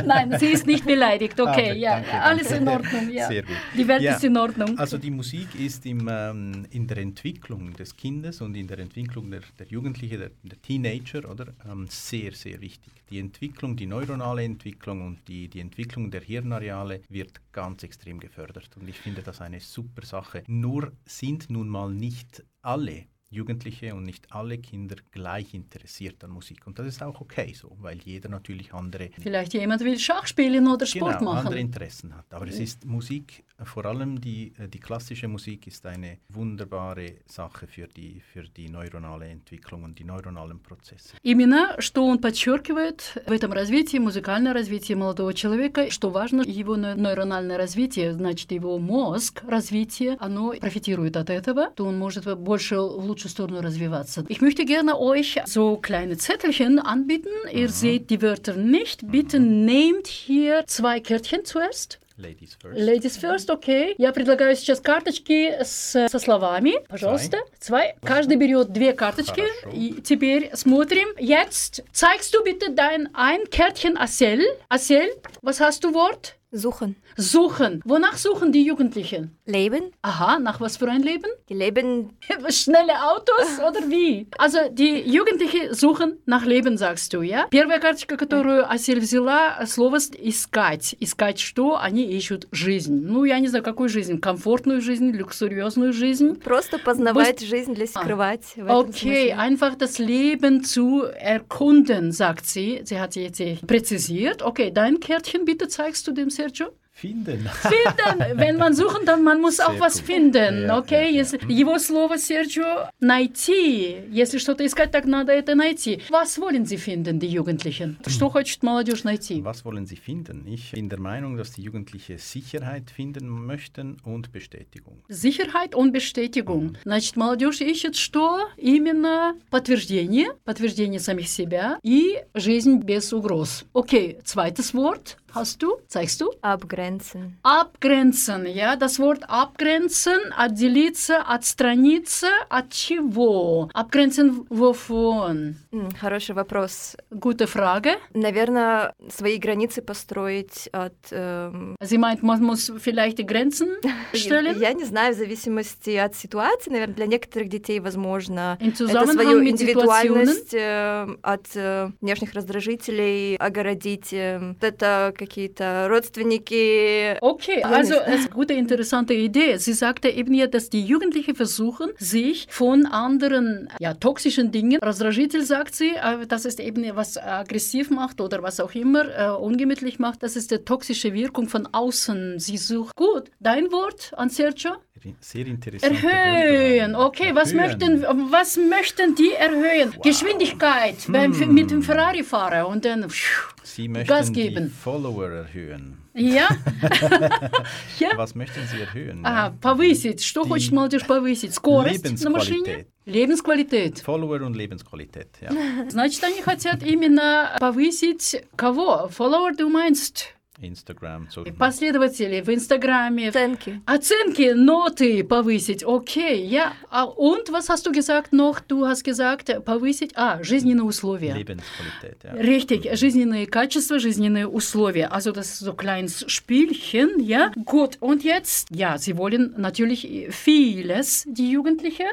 Nein, sie ist nicht beleidigt, okay, Ah, ja, danke, danke. alles in Ordnung, ja. Sehr gut. Die Welt Ja, ist in Ordnung. Also die Musik ist im, ähm, in der Entwicklung des Kindes und in der Entwicklung der, der Jugendlichen, der, der Teenager, oder, ähm, sehr, sehr wichtig. Die Entwicklung, die neuronale Entwicklung und die, die Entwicklung der Hirnareale wird ganz extrem gefördert. Und ich finde das eine super Sache. Nur sind nun mal nicht alle Jugendliche und nicht alle Kinder gleich interessiert an Musik. Und das ist auch okay so, weil jeder natürlich andere Vielleicht jemand will Schach spielen oder Sport genau, machen. andere Interessen hat. Aber es ist Musik Vor allem die, äh, die klassische Musik ist eine wunderbare Sache für die, für die neuronale Entwicklung und die neuronalen Prozesse. Именно что он подчеркивает в этом развитии, музыкальное развитие молодого человека, что важно, его ней- нейрональное развитие, значит, его мозг, развитие, оно профитирует от этого, то он может больше в лучшую сторону развиваться. Ich möchte gerne euch so kleine Zettelchen anbieten. Ihr seht die Wörter nicht. Bitte nehmt hier zwei Kärtchen zuerst. Ladies first. Ladies first, окей. Я предлагаю сейчас карточки с, со словами. Пожалуйста. Zwei. Каждый берет две карточки. Хорошо. И теперь смотрим. Jetzt zeigst du bitte dein ein Kärtchen Asel. Asel, was hast du Wort? Suchen. Suchen. Wonach suchen die Jugendlichen? Leben. Aha, nach was für ein Leben? Die leben Schnelle Autos oder wie? Also die Jugendlichen suchen nach Leben, sagst du, ja? Первая карточка, которую Асель взяла, слово «искать». Искать что? Они ищут жизнь. Ну, я не знаю, какую жизнь. Комфортную жизнь, люксуриозную жизнь. просто познавать жизнь для А. скрывать. в этом Okay, смысле. einfach das Leben zu erkunden, sagt sie. Sie hat jetzt eh präzisiert. Okay, dein Kärtchen bitte zeigst du dem Sergio. Finden. Finden. Wenn man suchen, dann man muss auch Sehr was gut. finden. Ja, Окей, ja, если его слово Серджио найти. Если что-то искать, так надо это найти. Was wollen Sie finden, die Jugendlichen? Что хочет молодежь найти? Was wollen Sie finden? Ich bin der Meinung, dass die Jugendliche Sicherheit finden möchten und Bestätigung. Sicherheit und Bestätigung. Значит, молодежь ищет что? Именно подтверждение, подтверждение самих себя и жизнь без угроз. Окей, zweites Wort Hast du? Zeigst du? Abgrenzen. Abgrenzen, ja, das Wort abgrenzen, отделиться, отстраниться, от чего? Abgrenzen wovon? Хороший вопрос. Gute Frage. Наверное, свои границы построить от... эм, Sie meint, man muss vielleicht die Grenzen stellen? Я не знаю, в зависимости от ситуации, наверное, для некоторых детей, возможно, это свою индивидуальность э, от э, внешних раздражителей огородить. вот Это какие-то родственники. Okay, Ja, also nicht. es ist eine gute, interessante Idee. Sie sagte eben ja, dass die Jugendlichen versuchen, sich von anderen ja, toxischen Dingen, Razdражитель sagt sie, äh, das ist eben was aggressiv macht oder was auch immer äh, ungemütlich macht, das ist die toxische Wirkung von außen. Sie sucht. Gut, dein Wort an Sergio? Sehr interessant. Erhöhen. Okay, was möchten, was möchten die erhöhen? Geschwindigkeit beim, mit dem Ferrari-Fahrer und dann pfiuh, Sie möchten Gas die geben. Follower erhöhen. Ja? ja? Was möchten Sie erhöhen? А, повысить. Что Die хочет молодежь повысить? Скорость на машине? Lebensqualität. Lebensqualität. Follower und Lebensqualität, ja. Значит, они хотят именно повысить кого? Follower, du meinst? Instagram, Social Последователей в Инстаграме. Оценки. Оценки, ноты повысить. Окей, ja. А, und was hast du gesagt noch? Du hast gesagt, повысить, а, жизненные условия. Lebensqualität, ja. Richtig, жизненные качества, жизненные условия. Also das ist so ein kleines Spielchen, ja. Gut, und jetzt, ja, sie wollen natürlich vieles, die Jugendlichen.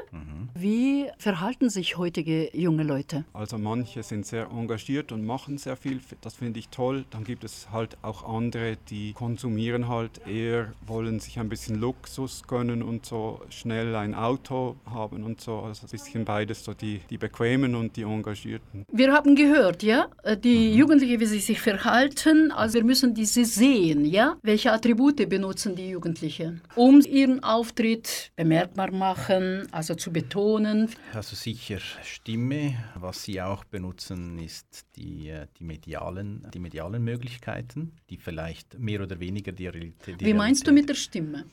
Wie verhalten sich heutige junge Leute? Also manche sind sehr engagiert und machen sehr viel, das finde ich toll. Dann gibt es halt auch andere, die konsumieren halt eher, wollen sich ein bisschen Luxus gönnen und so schnell ein Auto haben und so. Also ein bisschen beides, so die, die Bequemen und die Engagierten. Wir haben gehört, ja, die Jugendlichen, wie sie sich verhalten, also wir müssen diese sehen, ja, welche Attribute benutzen die Jugendlichen, um ihren Auftritt bemerkbar machen, also zu betonen. Also sicher Stimme. Was Sie auch benutzen, ist die, äh, die, medialen, die medialen Möglichkeiten, die vielleicht mehr oder weniger die Realität. die Wie meinst du mit der Stimme?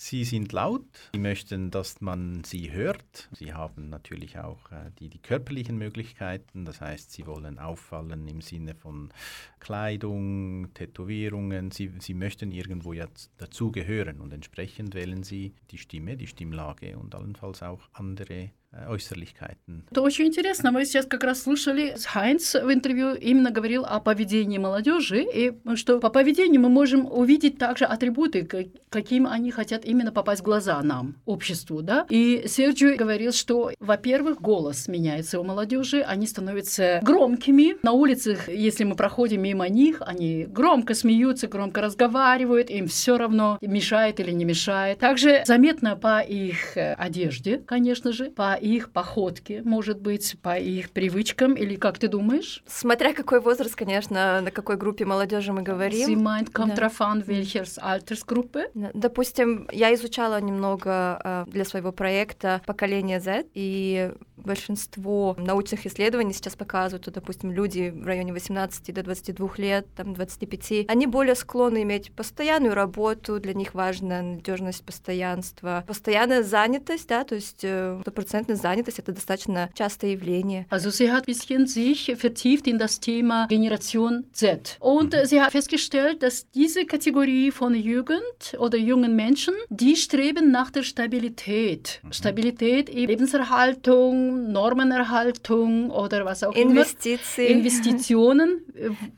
Sie sind laut, sie möchten, dass man sie hört. Sie haben natürlich auch äh, die, die körperlichen Möglichkeiten, das heißt, sie wollen auffallen im Sinne von Kleidung, Tätowierungen. Sie, sie möchten irgendwo ja dazugehören und entsprechend wählen sie die Stimme, die Stimmlage und allenfalls auch andere Äußerlichkeiten. Это очень интересно. Мы сейчас как раз слышали, Хайнц в интервью именно говорил о поведении молодежи, и что по поведению мы можем увидеть также атрибуты, каким они хотят именно попасть в глаза нам, обществу, да. И Серджио говорил, что, во-первых, голос меняется у молодежи, они становятся громкими. На улицах, если мы проходим мимо них, они громко смеются, громко разговаривают, им все равно мешает или не мешает. Также заметно по их э, одежде, конечно же, по их походке, может быть, по их привычкам, или как ты думаешь? Смотря какой возраст, конечно, на какой группе молодежи мы говорим. Sie meint, kommt Да. drauf an, welcher Altersgruppe. Допустим, я изучала немного э, для своего проекта поколение Z, и большинство научных исследований сейчас показывают, что, допустим, люди в районе 18 до 22 лет, там, 25, они более склонны иметь постоянную работу, для них важна надежность, постоянство, постоянная занятость, да, то есть э, стопроцентная занятость — это достаточно частое явление. Also sie hat ein bisschen sich vertieft in das Thema Generation Z. Und äh, sie hat festgestellt, dass diese Kategorie von Jugend oder jungen Menschen, die streben nach der Stabilität. Stabilität in Lebenserhaltung, Normenerhaltung oder was auch Investition. immer. Investitionen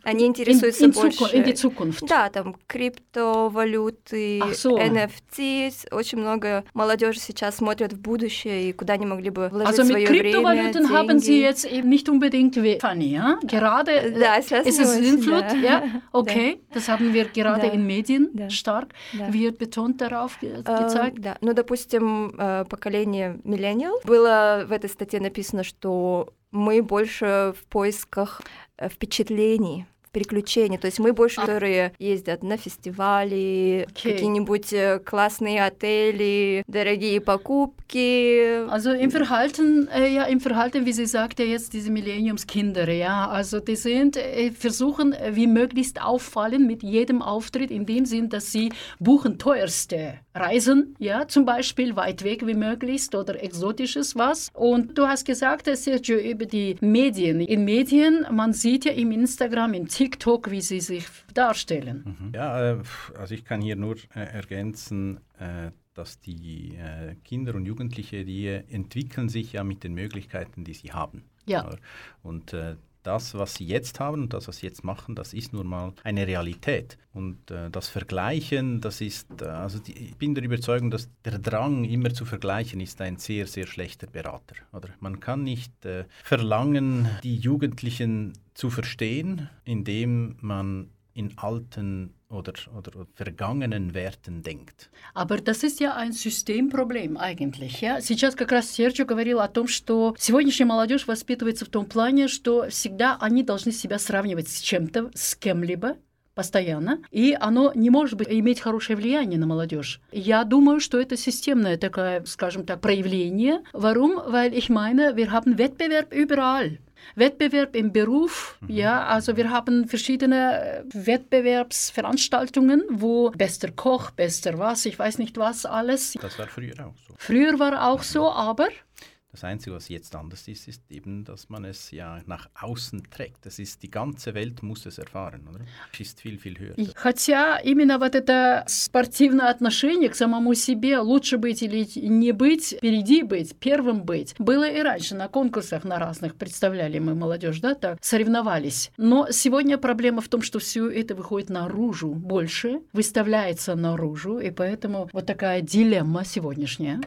Они интересуются in, больше... In. Да, там криптовалюты, Ах so. NFT. Очень много молодежи сейчас смотрят в будущее и куда они могли бы вложить Also свое время, Kryptowährungen haben Sie деньги. jetzt eben nicht unbedingt Fanny, ja? Gerade äh, Да, сейчас ist es sinnflut, да. ja? Okay, das haben wir gerade Да. in Medien Да. stark, Да. wird betont darauf ge Э, gezeigt. Да, ну, допустим, э, поколение millennial было в этой статье написано, что мы больше в поисках впечатлений, приключений. То есть мы больше, которые ездят на фестивали, Окей. какие-нибудь э, классные отели, дорогие покупки. Also im Verhalten, äh, ja, im Verhalten, wie sie sagte jetzt, diese Millenniumskinder, ja, also die sind, äh, versuchen, äh, wie möglichst auffallen mit jedem Auftritt, in dem Sinn, dass sie buchen teuerste Reisen, ja, zum Beispiel weit weg wie möglichst oder exotisches was. Und du hast gesagt, äh, Sergio, über die Medien. In Medien, man sieht ja im Instagram, im TikTok, wie sie sich darstellen. Ja, äh, also ich kann hier nur äh, ergänzen, äh, dass die äh, Kinder und Jugendliche, die entwickeln sich ja mit den Möglichkeiten, die sie haben. Ja. Oder? Und äh, das, was sie jetzt haben und das, was sie jetzt machen, das ist nun mal eine Realität. Und äh, das Vergleichen, das ist, äh, also die, ich bin der Überzeugung, dass der Drang, immer zu vergleichen, ist ein sehr, sehr schlechter Berater. Oder man kann nicht äh, verlangen, die Jugendlichen zu verstehen, indem man in alten oder, oder vergangenen Werten denkt. Aber das ist ja ein Systemproblем eigentlich. Ja? Сейчас как раз Серджио говорил о том, что сегодняшняя молодежь воспитывается в том плане, что всегда они должны себя сравнивать с чем-то, с кем-либо, постоянно, и оно не может быть, иметь хорошее влияние на молодежь. Я думаю, что это системное такое, скажем так, проявление. Warum? Weil ich meine, wir haben Wettbewerb überall. Wettbewerb im Beruf, ja, also wir haben verschiedene äh, Wettbewerbsveranstaltungen, wo bester Koch, bester was, ich weiß nicht was alles. Das war früher auch so. Früher war auch so, aber Das Einzige, was jetzt anders ist, ist eben, dass man es ja nach außen trägt. Das ist, die ganze Welt muss es erfahren, oder? Es ist viel, viel höher. Хотя именно вот это спортивное отношение к самому себе, лучше быть или не быть, впереди быть, первым быть, было и раньше на конкурсах на разных, представляли мы молодежь, да, так, соревновались. Но сегодня проблема в том, что все это выходит наружу больше, выставляется наружу, и поэтому вот такая дилемма сегодняшняя.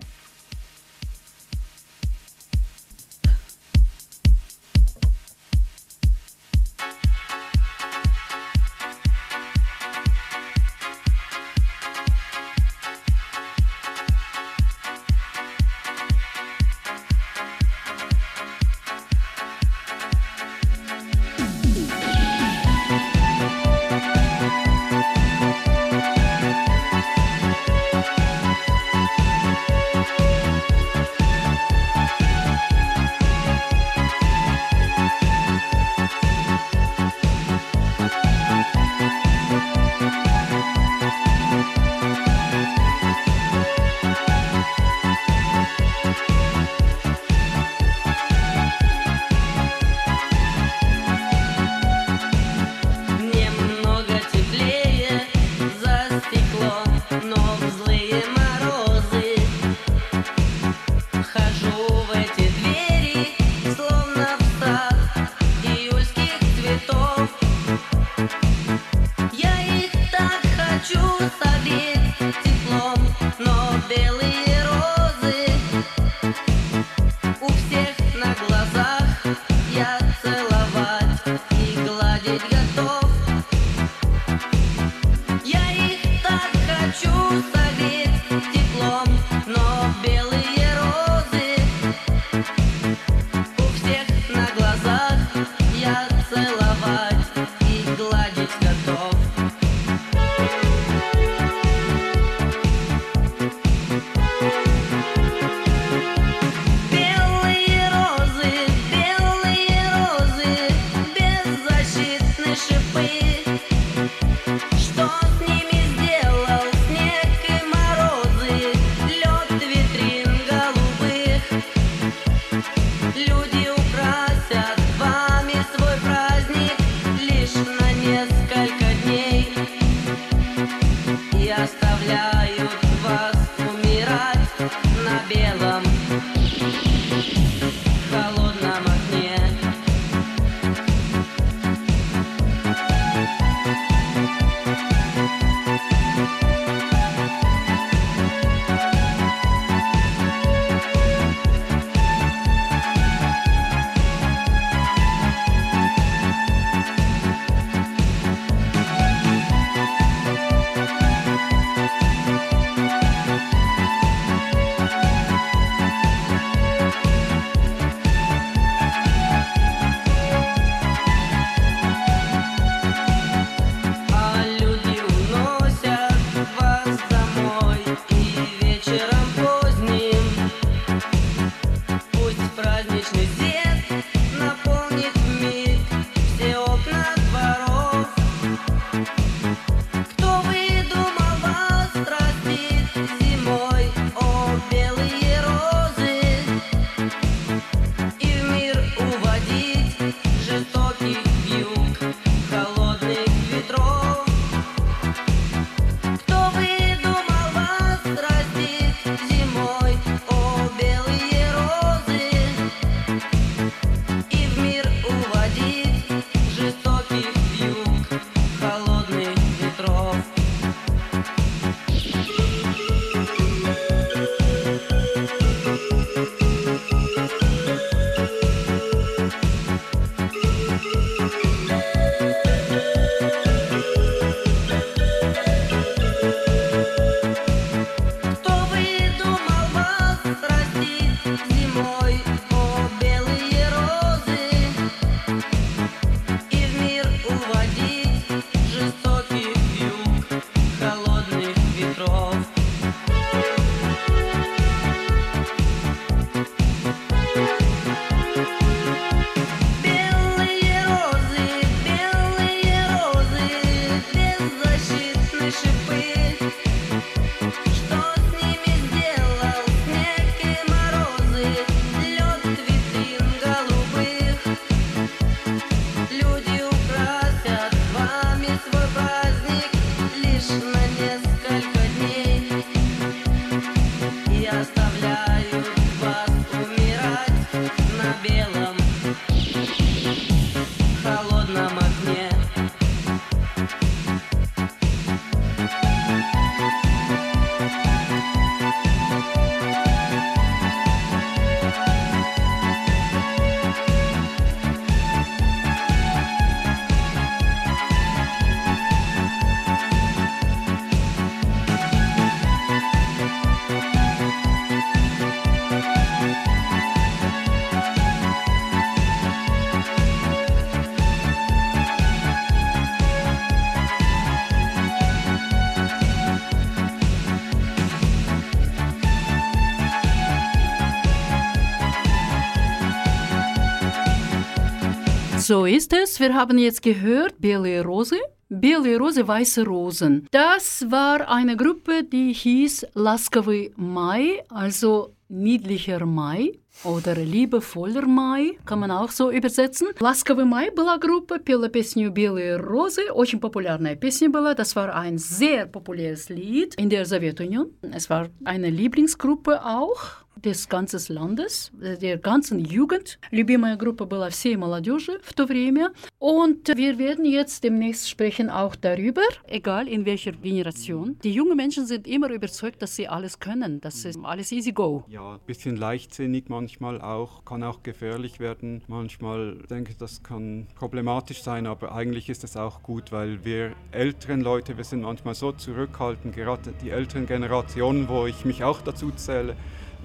ist es. Wir haben jetzt gehört, Белые Rose. Белые Rose, weiße Rosen. Das war eine Gruppe, die hieß Laskavый Mai, also niedlicher Mai oder liebevoller Mai, kann man auch so übersetzen. Ласковый май была группа, пела песню «Белые розы», очень популярная песня была, das war ein sehr populäres Lied in der Sowjetunion. Es war eine Lieblingsgruppe auch des ganzen Landes, der ganzen Jugend. Любимая группа была всей молодежи в то время. Und wir werden jetzt demnächst sprechen auch darüber, egal in welcher Generation. Die jungen Menschen sind immer überzeugt, dass sie alles können, das ist alles easy go. Ja, ein bisschen leichtsinnig manchmal auch, kann auch gefährlich werden. Manchmal denke ich, das kann problematisch sein, aber eigentlich ist es auch gut, weil wir älteren Leute, wir sind manchmal so zurückhaltend, gerade die älteren Generationen, wo ich mich auch dazu zähle,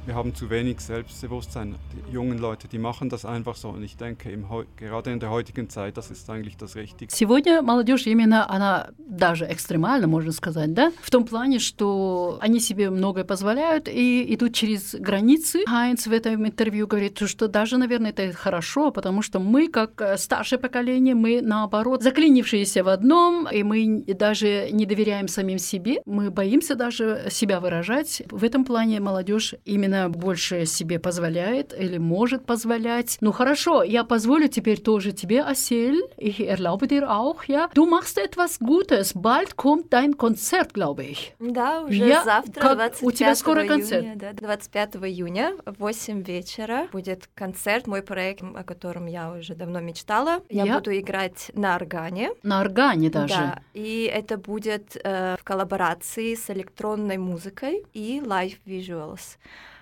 wir haben zu wenig Selbstbewusstsein. Die jungen Leute, die machen das einfach so. Und ich denke, im, gerade in der heutigen Zeit, das ist eigentlich das Richtige. Сегодня молодежь именно, она даже экстремально, можно сказать, да? В том плане, что они себе многое позволяют и идут через границы. Хайнц в этом интервью говорит, что даже, наверное, это хорошо, потому что мы, как э, старшее поколение, мы, наоборот, заклинившиеся в одном, и мы даже не доверяем самим себе, мы боимся даже себя выражать. В этом плане молодежь именно больше себе позволяет или может позволять. Ну хорошо, я позволю теперь тоже тебе, Асель, ich erlaube dir auch, ja. Du machst etwas Gutes, bald kommt dein Konzert, glaube ich. Да, уже Я- завтра, как- 25 у тебя скоро июня, концерт? да, 25 июня в 8 вечера будет концерт, мой проект, о котором я уже давно мечтала. Я Я- буду играть на органе. На органе даже. Да, и это будет э, в коллаборации с электронной музыкой и live visuals.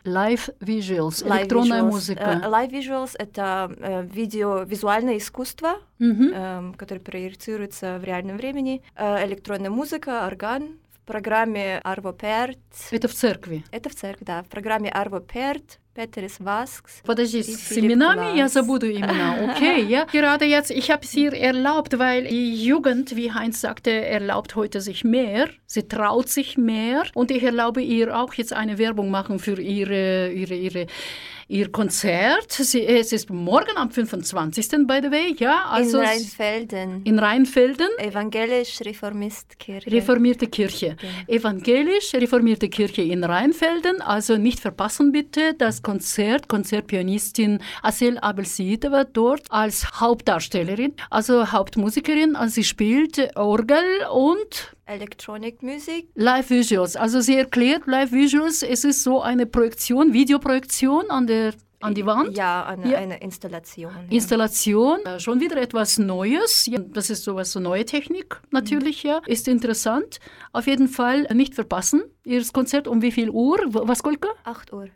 Live Visuals, Live электронная visuals. музыка. Э, Live visuals — это э, видео, визуальное искусство, Мгм. эм, которое проецируется в реальном времени. Э, электронная музыка, орган. В программе Arvo Pärt. Это в церкви. Это в церкви, да. В программе Arvo Pärt, Peteris Vasks. Подожди, и с Philipp именами я Glass. забуду имена. Okay, ja. Gerade jetzt, ich habe es ihr erlaubt, weil die Jugend, wie Heinz sagte, erlaubt heute sich mehr. Sie traut sich mehr. Und ich erlaube ihr auch jetzt eine Werbung machen für ihre, ihre, ihre ihr Konzert. Sie, es ist morgen am 25. by the way, ja. Also in Rheinfelden. In Rheinfelden. Evangelisch-Reformistkirche. Reformierte Kirche. Evangelisch-Reformierte Kirche in Rheinfelden. Also nicht verpassen bitte das Konzert. Konzertpianistin Asel Abelsidova dort als Hauptdarstellerin, also Hauptmusikerin. Also sie spielt Orgel und Elektronikmusik. Live Visuals. Also sie erklärt Live Visuals. Es ist so eine Projektion, Videoprojektion an der an die Wand? Ja, eine, ja. eine Installation. Ja. Installation, äh, schon wieder etwas Neues. Ja, das ist sowas, so neue Technik natürlich, mhm. ja. Ist interessant. Auf jeden Fall nicht verpassen. Ihr Konzert um wie viel Uhr? Was, Kolka? 8 Uhr.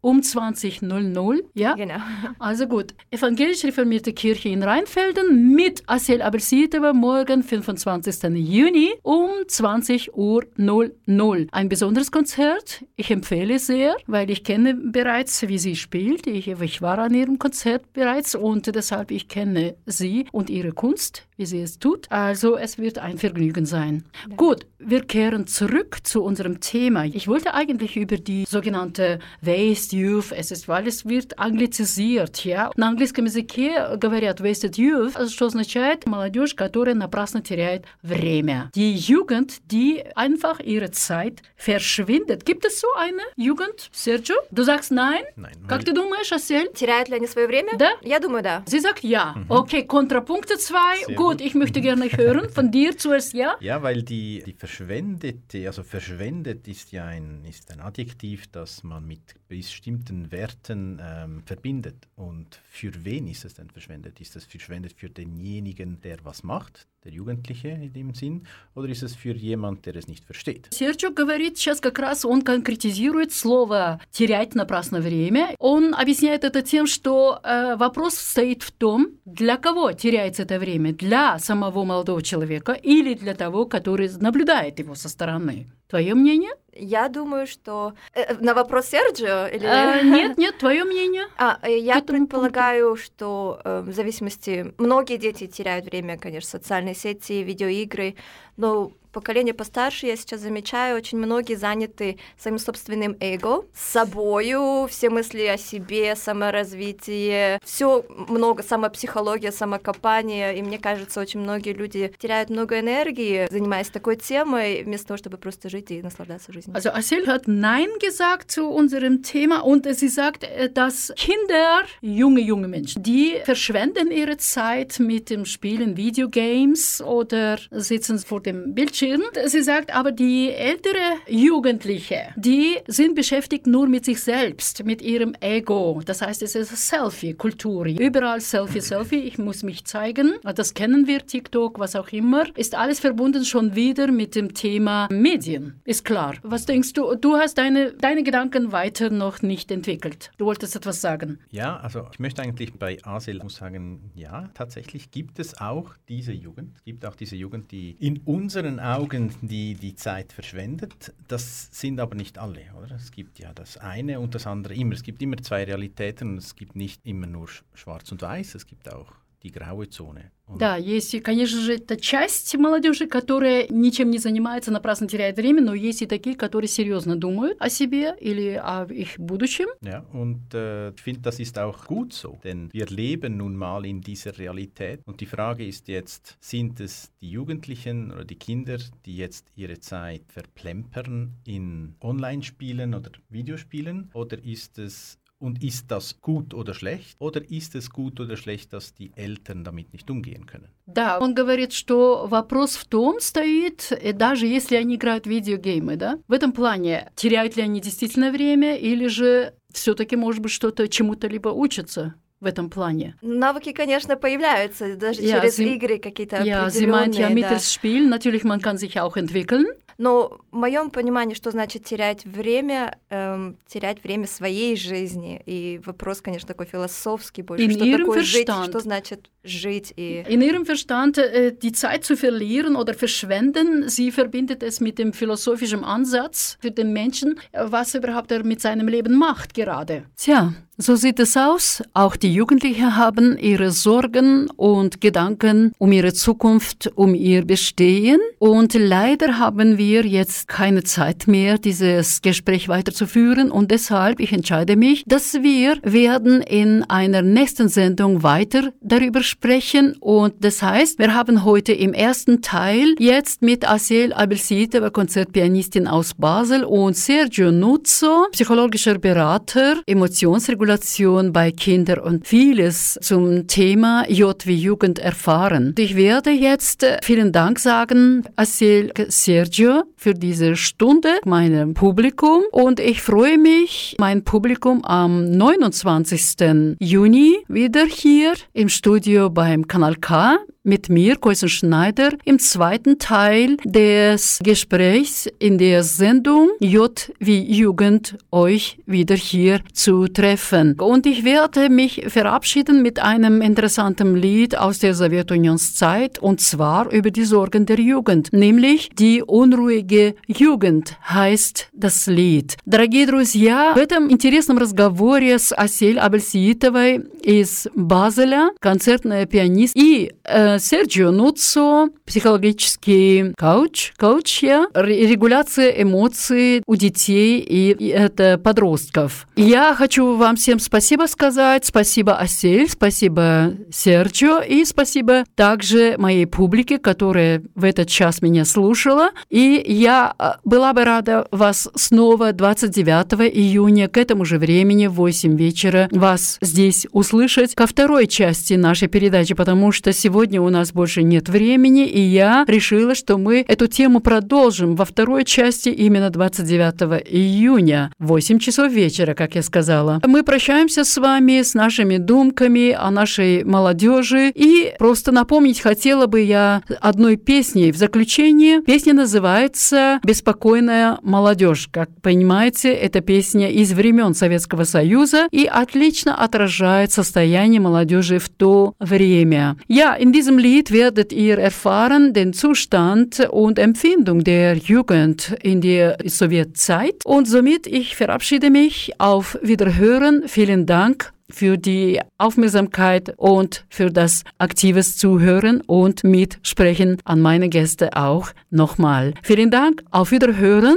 Um 20.00, ja? Genau. Also gut. Evangelisch Reformierte Kirche in Rheinfelden mit Asel Abelsitova morgen, 25. Juni um 20 Uhr 00. Ein besonderes Konzert. Ich empfehle sehr, weil ich kenne bereits, wie sie spielt. Ich, ich war an ihrem Konzert bereits und deshalb ich kenne sie und ihre Kunst, wie sie es tut. Also es wird ein Vergnügen sein. Ja. Gut, wir kehren zurück zu unserem Thema. Thema. Ich wollte eigentlich über die sogenannte Waste Youth, es ist, weil es wird англицизировать, ja. На английском языке говорят wasted youth, что означает молодежь, которая напрасно теряет время. Die Jugend, die einfach ihre Zeit verschwindet. Gibt es so eine Jugend, Sergio? Du sagst nein? Nein. Как ты думаешь, Асель? Теряют ли они свое время? Да? Я думаю, да. Sie sagt ja. Mhm. Okay, Kontrapunkte zwei. Sehr gut, ich möchte gerne hören von dir zuerst ja. Ja, weil die, die verschwendete, also verschwendet ist ja ein, ist ein Adjektiv, das man mit bestimmten Werten ähm, verbindet. Und für wen ist es denn verschwendet? Ist es verschwendet für denjenigen, der was macht, der Jugendliche in dem Sinn, oder ist es für jemand, der es nicht versteht? Серчук говорит сейчас как раз, он конкретизирует слово «терять напрасно время». Он объясняет это тем, что э, вопрос стоит в том, для кого теряется это время, для самого молодого человека или для того, который наблюдает его со стороны. Твое мнение? Я думаю, что... Э, на вопрос Серджио? Или... А, нет, нет, твое мнение? А, я предполагаю, пункту? что э, в зависимости... Многие дети теряют время, конечно, социальные сети, видеоигры, но поколение постарше, я сейчас замечаю, очень многие заняты своим собственным эго, собою, все мысли о себе, саморазвитие, все много, самопсихология, самокопание, и мне кажется, очень многие люди теряют много энергии, занимаясь такой темой, вместо того, чтобы просто жить и наслаждаться жизнью. Also Asil hat Nein gesagt zu unserem Thema und sie sagt, dass Kinder, junge, junge Menschen, die verschwenden ihre Zeit mit dem Spielen Videogames oder sitzen vor dem Bildschirm Sie sagt aber, die ältere Jugendliche, die sind beschäftigt nur mit sich selbst, mit ihrem Ego. Das heißt, es ist Selfie-Kultur. Überall Selfie, Selfie. Ich muss mich zeigen. Das kennen wir, TikTok, was auch immer. Ist alles verbunden schon wieder mit dem Thema Medien. Ist klar. Was denkst du? Du hast deine, deine Gedanken weiter noch nicht entwickelt. Du wolltest etwas sagen. Ja, also ich möchte eigentlich bei Asel sagen, ja, tatsächlich gibt es auch diese Jugend, gibt auch diese Jugend, die in unseren Augen die die Zeit verschwendet. Das sind aber nicht alle, oder? Es gibt ja das eine und das andere immer. Es gibt immer zwei Realitäten und es gibt nicht immer nur schwarz und weiß, es gibt auch die graue Zone. Да, есть, конечно же, это часть молодежи, которая ничем не занимается, напрасно теряет время, но есть и такие, которые серьезно думают о себе или о их будущем. Ja, und äh, ich finde, das ist auch gut so, denn wir leben nun mal in dieser Realität. Und die Frage ist jetzt, sind es die Jugendlichen oder die Kinder, die jetzt ihre Zeit verplempern in Online-Spielen oder Videospielen, oder ist es und ist das gut oder schlecht? Oder ist es gut oder schlecht, dass die Eltern damit nicht umgehen können? Да, он говорит, что вопрос в том стоит, даже если они играют в видеогеймы, да, в этом плане, теряют ли они действительно время или же все-таки, может быть, что-то чему-то либо учатся в этом плане. Навыки, конечно, появляются даже ja, через sie, игры какие-то ja, sie meint ja mittels Spiel, natürlich, man kann sich auch entwickeln. Но в моем понимании, что значит терять время, эм, терять время своей жизни. И вопрос, конечно, такой философский больше. In что такое Verstand. жить, что значит жить? И... In ihrem Verstand äh, die Zeit zu verlieren oder verschwenden, sie verbindet es mit dem philosophischen Ansatz für den Menschen, was überhaupt er mit seinem Leben macht gerade. Tja, So sieht es aus. Auch die Jugendlichen haben ihre Sorgen und Gedanken um ihre Zukunft, um ihr Bestehen. Und leider haben wir jetzt keine Zeit mehr, dieses Gespräch weiterzuführen. Und deshalb, ich entscheide mich, dass wir werden in einer nächsten Sendung weiter darüber sprechen. Und das heißt, wir haben heute im ersten Teil jetzt mit Asiel Abelsiteva, Konzertpianistin aus Basel und Sergio Nuzzo, psychologischer Berater, Emotionsregulator, Regulation bei Kindern und vieles zum Thema J wie Jugend erfahren. Ich werde jetzt äh, vielen Dank sagen, Asil Sergio, für diese Stunde meinem Publikum und ich freue mich, mein Publikum am 29. Juni wieder hier im Studio beim Kanal K mit mir, Koisen Schneider, im zweiten Teil des Gesprächs in der Sendung J wie Jugend euch wieder hier zu treffen. Und ich werde mich verabschieden mit einem interessanten Lied aus der Sowjetunionszeit und zwar über die Sorgen der Jugend, nämlich die unruhige Jugend heißt das Lied. Дорогие друзья, в этом интересном разговоре с Асель Абельсиитовой из Базеля, концертная пианист, и э, Серджио Нуцо, психологический коуч, коуч я, регуляция эмоций у детей и, и это подростков. Я хочу вам всем спасибо сказать, спасибо Асель, спасибо Серджио и спасибо также моей публике, которая в этот час меня слушала. И я была бы рада вас снова 29 июня к этому же времени в 8 вечера вас здесь услышать ко второй части нашей передачи, потому что сегодня у нас больше нет времени, и я решила, что мы эту тему продолжим во второй части именно 29 июня, 8 часов вечера, как я сказала. Мы прощаемся с вами, с нашими думками о нашей молодежи, и просто напомнить хотела бы я одной песней в заключение. Песня называется «Беспокойная молодежь». Как понимаете, это песня из времен Советского Союза и отлично отражает состояние молодежи в то время. Я in diesem Lied werdet ihr erfahren den Zustand und Empfindung der Jugend in der Sowjetzeit. Und somit ich verabschiede mich auf Wiederhören. Vielen Dank für die Aufmerksamkeit und für das aktives Zuhören und Mitsprechen an meine Gäste auch nochmal. Vielen Dank, auf Wiederhören.